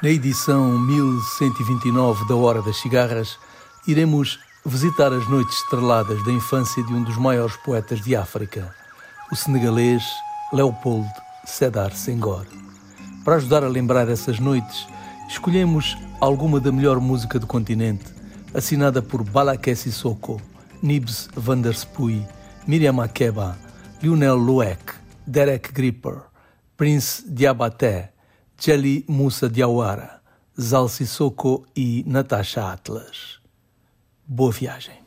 Na edição 1129 da Hora das Cigarras, iremos visitar as noites estreladas da infância de um dos maiores poetas de África, o senegalês Leopold Sedar Senghor. Para ajudar a lembrar essas noites, escolhemos alguma da melhor música do continente, assinada por Balaké Sissoko, Nibs van der Spuy, Miriam Makeba, Lionel Lueck, Derek Gripper, Prince Diabaté, Jelly Musa Diawara, Zal Sissoko e Natasha Atlas. Boa viagem.